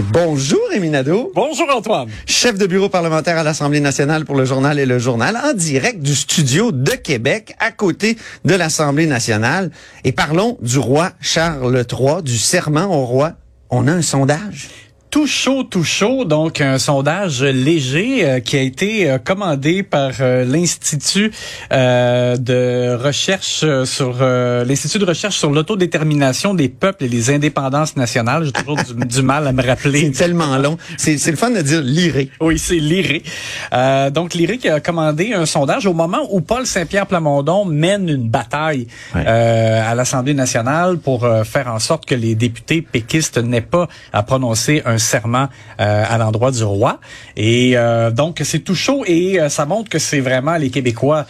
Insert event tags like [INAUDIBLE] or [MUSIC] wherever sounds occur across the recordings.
Bonjour, Éminado. Bonjour, Antoine. Chef de bureau parlementaire à l'Assemblée nationale pour le journal et le journal, en direct du studio de Québec, à côté de l'Assemblée nationale. Et parlons du roi Charles III, du serment au roi. On a un sondage tout chaud, tout chaud. Donc, un sondage léger euh, qui a été euh, commandé par euh, l'Institut de recherche sur l'Institut de recherche sur l'autodétermination des peuples et les indépendances nationales. J'ai toujours du, mal à me rappeler. C'est tellement long. C'est le fun de dire l'IRE. Oui, c'est l'IRE. donc, l'IRE qui a commandé un sondage au moment où Paul Saint-Pierre Plamondon mène une bataille à l'Assemblée nationale pour faire en sorte que les députés péquistes n'aient pas à prononcer un serment euh, à l'endroit du roi. Et euh, donc, c'est tout chaud et euh, ça montre que c'est vraiment les Québécois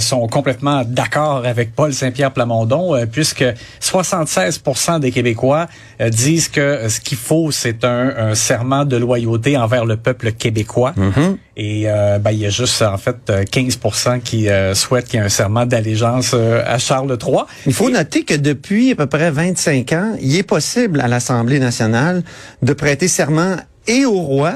sont complètement d'accord avec Paul Saint-Pierre Plamondon, puisque 76 des Québécois disent que ce qu'il faut, c'est un, serment de loyauté envers le peuple québécois. Mm-hmm. Et ben, il y a juste, en fait, 15 qui souhaitent qu'il y ait un serment d'allégeance à Charles III. Il faut noter que depuis à peu près 25 ans, il est possible à l'Assemblée nationale de prêter serment et au roi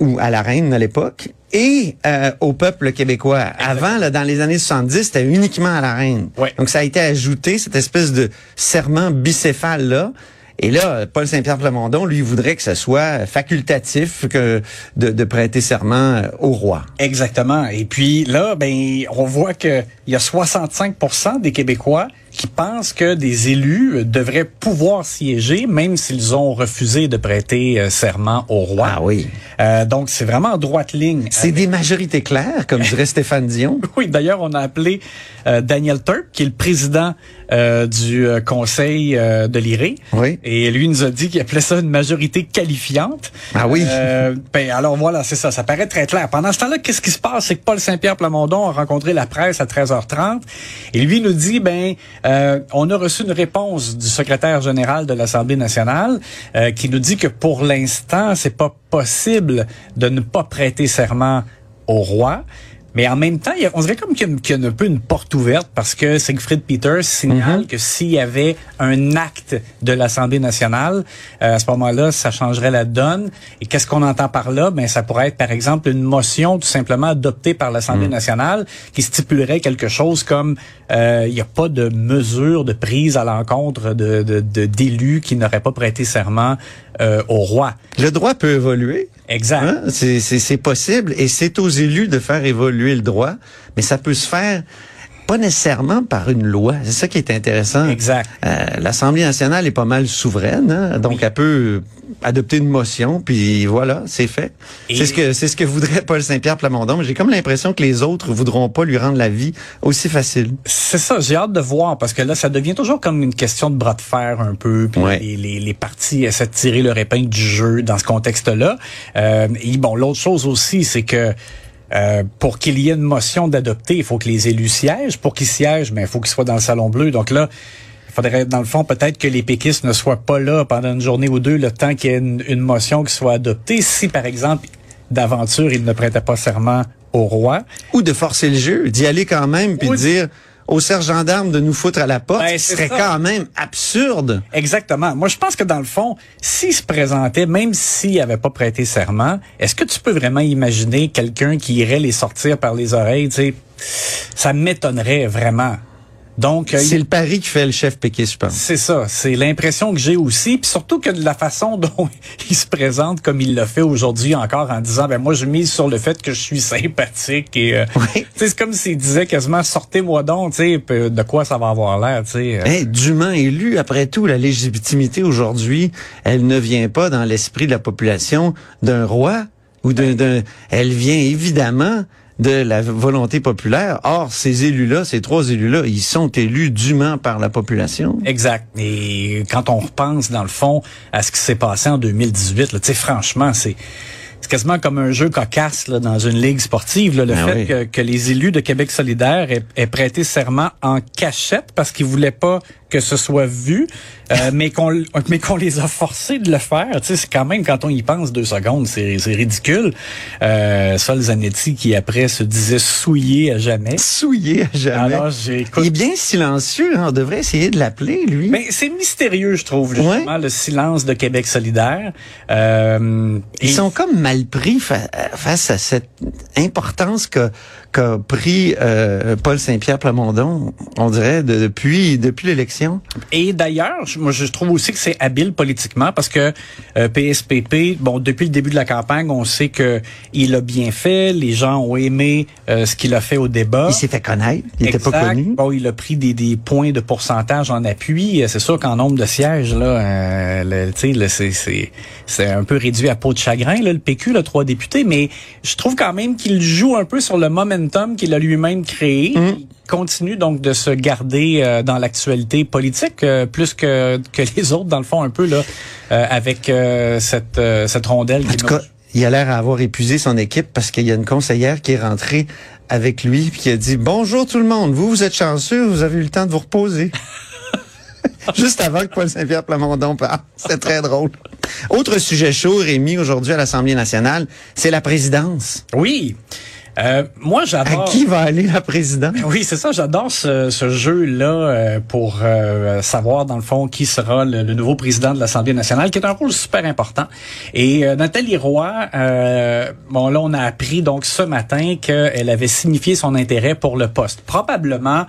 ou à la reine à l'époque et euh, au peuple québécois. Avant, là, dans les années 70, c'était uniquement à la reine. Donc ça a été ajouté, cette espèce de serment bicéphale là. Et là, Paul Saint-Pierre Plamondon, lui, voudrait que ce soit facultatif que de, de, prêter serment au roi. Exactement. Et puis là, ben, on voit que il y a 65% des Québécois qui pensent que des élus devraient pouvoir siéger même s'ils ont refusé de prêter euh, serment au roi. Ah oui. Euh, donc c'est vraiment en droite ligne. C'est des majorités claires, comme [LAUGHS] dirait Stéphane Dion. Oui, d'ailleurs on a appelé euh, Daniel Turp, qui est le président euh, du euh, Conseil de l'IRE. Oui. Et lui nous a dit qu'il appelait ça une majorité qualifiante. Ah oui. ben alors voilà, c'est ça. Ça paraît très clair. Pendant ce temps-là, qu'est-ce qui se passe, c'est que Paul Saint-Pierre Plamondon a rencontré la presse à 13h30 et lui nous dit ben euh, on a reçu une réponse du secrétaire général de l'Assemblée nationale euh, qui nous dit que pour l'instant, c'est pas possible de ne pas prêter serment au roi. Mais en même temps, on dirait comme qu'il y, a un peu une porte ouverte parce que Siegfried Peters signale mhm. que s'il y avait un acte de l'Assemblée nationale, euh, à ce moment-là, ça changerait la donne. Et qu'est-ce qu'on entend par là? Ben, ça pourrait être, par exemple, une motion tout simplement adoptée par l'Assemblée mhm. nationale qui stipulerait quelque chose comme euh, il n'y a pas de mesure de prise à l'encontre de, d'élus qui n'auraient pas prêté serment euh, au roi. Le droit peut évoluer. Exact. Hein? C'est possible et c'est aux élus de faire évoluer le droit, mais ça peut se faire pas nécessairement par une loi. C'est ça qui est intéressant. Exact. Euh, L'Assemblée nationale est pas mal souveraine, hein? donc elle peut adopter une motion, puis voilà, c'est fait. C'est ce que c'est ce que voudrait Paul Saint-Pierre Plamondon. Mais j'ai comme l'impression que les autres voudront pas lui rendre la vie aussi facile. C'est ça, j'ai hâte de voir parce que là, ça devient toujours comme une question de bras de fer un peu. Puis les, les, les, partis essaient de tirer leur épingle du jeu dans ce contexte-là. Euh, et bon, l'autre chose aussi, c'est que euh, pour qu'il y ait une motion d'adopter, il faut que les élus siègent. Pour qu'ils siègent, mais ben, il faut qu'ils soient dans le salon bleu. Donc là, il faudrait, dans le fond, peut-être que les péquistes ne soient pas là pendant une journée ou deux, le temps qu'il y ait une, motion qui soit adoptée. Si, par exemple, d'aventure, il ne prêtait pas serment au roi. Ou de forcer le jeu, d'y aller quand même, puis de dire aux sergents d'armes de nous foutre à la porte, ben, ce serait quand même absurde. Exactement. Moi, je pense que dans le fond, s'il se présentait, même s'il avait pas prêté serment, est-ce que tu peux vraiment imaginer quelqu'un qui irait les sortir par les oreilles, tu sais? Ça m'étonnerait vraiment. Donc euh, c'est le pari qui fait le chef péquiste, je pense. C'est ça, c'est l'impression que j'ai aussi, puis surtout que de la façon [LAUGHS] dont il se présente comme il l'a fait aujourd'hui encore en disant ben moi je mise sur le fait que je suis sympathique et euh, c'est comme s'il disait quasiment sortez-moi donc, tu sais de quoi ça va avoir l'air, tu sais. Euh. dûment élu après tout la légitimité aujourd'hui, elle ne vient pas dans l'esprit de la population d'un roi ou d'un elle vient évidemment de la volonté populaire. Or, ces élus-là, ces trois élus-là, ils sont élus dûment par la population. Exact. Et quand on repense, dans le fond, à ce qui s'est passé en 2018, tu sais, franchement, c'est c'est quasiment comme un jeu cocasse là, dans une ligue sportive. Là, le Ben fait oui. que, que les élus de Québec solidaire aient, aient prêté serment en cachette parce qu'ils voulaient pas que ce soit vu, euh, [LAUGHS] mais qu'on mais qu'on les a forcés de le faire. Tu sais, c'est quand même quand on y pense deux secondes, c'est c'est ridicule. Euh, Sol Zanetti qui après se disait souillé à jamais. Souillé à jamais. Alors j'écoute. Il est bien silencieux. hein. On devrait essayer de l'appeler, lui. Mais c'est mystérieux, je trouve, justement, le silence de Québec solidaire. Euh, Ils et- sont comme mal pris fa- face à cette importance que qu'a pris euh, Paul Saint-Pierre Plamondon, on dirait, de- depuis depuis l'élection. Et d'ailleurs, moi, je trouve aussi que c'est habile politiquement parce que euh, PSPP, bon, depuis le début de la campagne, on sait que il a bien fait. Les gens ont aimé euh, ce qu'il a fait au débat. Il s'est fait connaître. Il pas connu. Bon, il a pris des, des points de pourcentage en appui. Euh, C'est sûr qu'en nombre de sièges, là, euh, le- tu sais, là, c'est, c'est, c'est un peu réduit à peau de chagrin, là, le PQ, là, trois députés. Mais je trouve quand même qu'il joue un peu sur le momentum qu'il a lui-même créé. Il continue donc de se garder euh, dans l'actualité politique euh, plus que, que [LAUGHS] les autres, dans le fond, un peu là, euh, avec euh, cette, euh, cette rondelle. En qui tout cas, il a l'air à avoir épuisé son équipe parce qu'il y a une conseillère qui est rentrée avec lui puis qui a dit bonjour tout le monde. Vous, vous êtes chanceux, vous avez eu le temps de vous reposer. [LAUGHS] Juste avant que Paul Saint-Pierre Plamondon parle. C'est très drôle. Autre sujet chaud, Rémi, aujourd'hui à l'Assemblée nationale, c'est la présidence. Oui. Euh, moi, À j'adore. qui va aller la présidence? Oui, c'est ça. J'adore ce, ce jeu-là euh, pour euh, savoir, dans le fond, qui sera le, le nouveau président de l'Assemblée nationale, qui est un rôle super important. Et euh, Nathalie Roy, euh, bon, là, on a appris donc ce matin qu'elle avait signifié son intérêt pour le poste. Probablement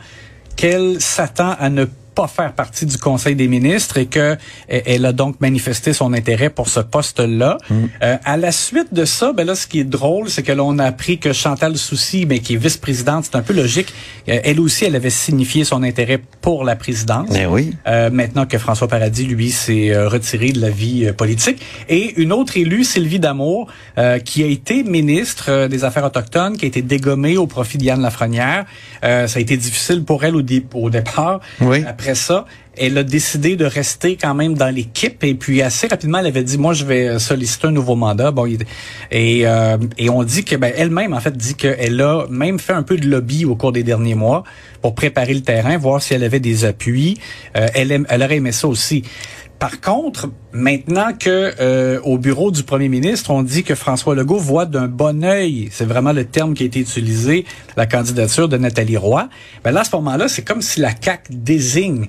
qu'elle s'attend à ne pas faire partie du Conseil des ministres et que euh, elle a donc manifesté son intérêt pour ce poste-là. Euh, à la suite de ça, ben là, ce qui est drôle, c'est que l'on a appris que Chantal Soucy, mais qui est vice-présidente, c'est un peu logique. euh, elle aussi, elle avait signifié son intérêt pour la présidence. Ben oui. Euh, maintenant que François Paradis, lui, s'est euh, retiré de la vie euh, politique. Et une autre élue, Sylvie Damour, euh, qui a été ministre des Affaires autochtones, qui a été dégommée au profit d'Yann Lafrenière. Euh, ça a été difficile pour elle au, dé- au départ. Oui. Après ça, elle a décidé de rester quand même dans l'équipe. Et puis assez rapidement elle avait dit moi je vais solliciter un nouveau mandat. Bon et euh, et on dit que ben elle-même en fait dit qu'elle a même fait un peu de lobby au cours des derniers mois pour préparer le terrain voir si elle avait des appuis. Euh, elle elle aurait aimé ça aussi. Par contre, maintenant que euh, au bureau du premier ministre, on dit que François Legault voit d'un bon œil, c'est vraiment le terme qui a été utilisé, la candidature de Nathalie Roy. Ben là, à ce moment-là, c'est comme si la CAQ désigne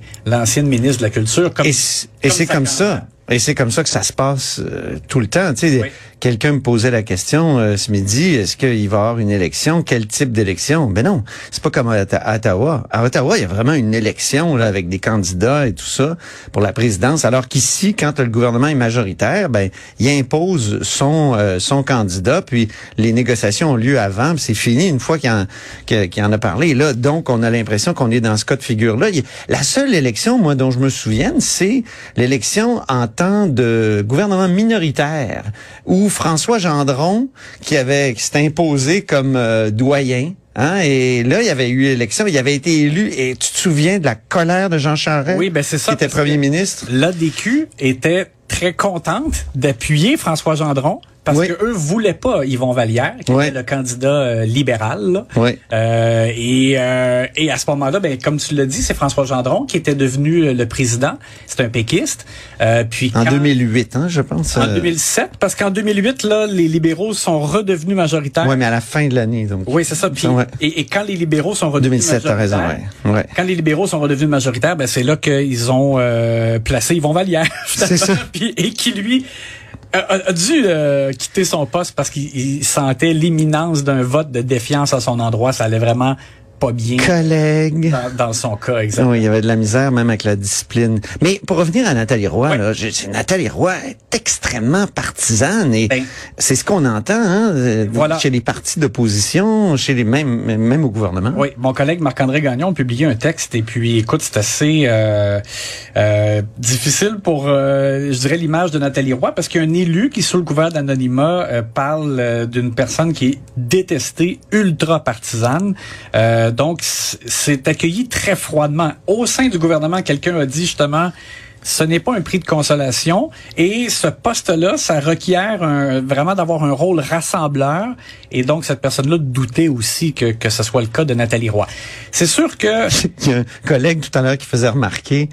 l'ancienne ministre de la Culture comme Et, c'est sa comme ça. Et c'est comme ça que ça se passe euh, tout le temps. Tu sais, Oui. quelqu'un me posait la question euh, ce midi est-ce qu'il va y avoir une élection? Quel type d'élection? Ben non, c'est pas comme à, Otta- à Ottawa. À Ottawa, il y a vraiment une élection là avec des candidats et tout ça pour la présidence. Alors qu'ici, quand le gouvernement est majoritaire, ben il impose son euh, son candidat, puis les négociations ont lieu avant, puis c'est fini une fois qu'il en, qu'il en a parlé. Et là, donc, on a l'impression qu'on est dans ce cas de figure-là. La seule élection, moi, dont je me souvienne, c'est l'élection en temps de gouvernement minoritaire, où François Gendron, qui avait qui s'était imposé comme euh, doyen, Hein, et là, il y avait eu élection, il avait été élu. Et tu te souviens de la colère de Jean Charest? Oui, ben c'est ça, Qui était premier ministre? L'ADQ était très contente d'appuyer François Gendron parce Oui. que eux voulaient pas Yvon Vallière, qui Oui. était le candidat euh, libéral. là. Oui. Euh, et, euh, et à ce moment-là, ben, comme tu l'as dit, c'est François Gendron qui était devenu euh, le président. C'est un péquiste. Euh, puis En quand- 2008, hein, je pense. En euh, 2007, parce qu'en 2008, là, les libéraux sont redevenus majoritaires. Ouais, mais à la fin de l'année, donc. Oui, c'est ça. Puis, Ouais. et, et quand les libéraux sont redevenus 2007, t'as raison, majoritaires, ouais. Ouais. quand les libéraux sont redevenus majoritaires, ben c'est là qu'ils ont euh, placé Yvon Vallière. [LAUGHS] C'est ça. Puis, et qui lui a, dû euh, quitter son poste parce qu'il il sentait l'imminence d'un vote de défiance à son endroit. Ça allait vraiment pas bien Collègue. dans, dans son cas, exactement. Oui, il y avait de la misère même avec la discipline. Mais pour revenir à Nathalie Roy, Oui. là, je- Nathalie Roy est extrêmement partisane et Ben. c'est ce qu'on entend hein, euh, Voilà. chez les partis d'opposition, chez les mêmes même au gouvernement. Oui, mon collègue Marc-André Gagnon a publié un texte et puis écoute, c'est assez euh, euh, difficile pour, euh, je dirais, l'image de Nathalie Roy parce qu'il y a un élu qui, sous le couvert d'anonymat, euh, parle euh, d'une personne qui est détestée, ultra partisane. Euh, donc, c- c'est accueilli très froidement. Au sein du gouvernement, quelqu'un a dit justement, ce n'est pas un prix de consolation. Et ce poste-là, ça requiert un, vraiment d'avoir un rôle rassembleur. Et donc, cette personne-là doutait aussi que, que ce soit le cas de Nathalie Roy. C'est sûr que... [LAUGHS] Il y a un collègue tout à l'heure qui faisait remarquer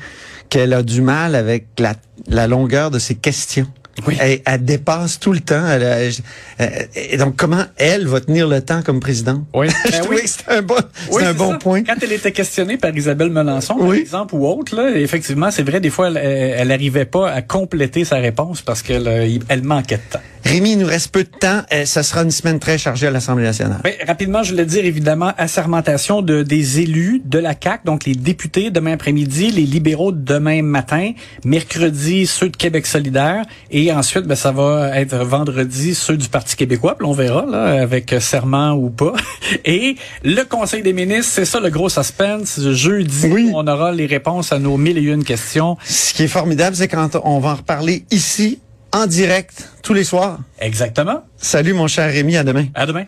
qu'elle a du mal avec la, la longueur de ses questions. Oui. Elle, elle dépasse tout le temps. Elle, elle- elle- et donc, comment elle va tenir le temps comme présidente? Oui. [LAUGHS] Je Ben oui. que c'était un bon, Oui, c'est un c'est bon ça. point. Quand elle était questionnée par Isabelle Melançon, par Oui. exemple, ou autre, là, effectivement, c'est vrai, des fois, elle, elle arrivait pas à compléter sa réponse parce qu'elle euh, elle manquait de temps. Rémi, il nous reste peu de temps. Euh, ça sera une semaine très chargée à l'Assemblée nationale. Ben, rapidement, je voulais dire évidemment assermentation de des élus de la CAC, donc les députés demain après-midi, les libéraux demain matin, mercredi ceux de Québec solidaire et ensuite ben, ça va être vendredi ceux du Parti québécois, puis on verra là avec serment ou pas. [LAUGHS] Et le Conseil des ministres, c'est ça le gros suspense. Jeudi, Oui. on aura les réponses à nos mille et une questions. Ce qui est formidable, c'est quand on va en reparler ici, en direct, tous les soirs. Exactement. Salut, mon cher Rémi, à demain. À demain.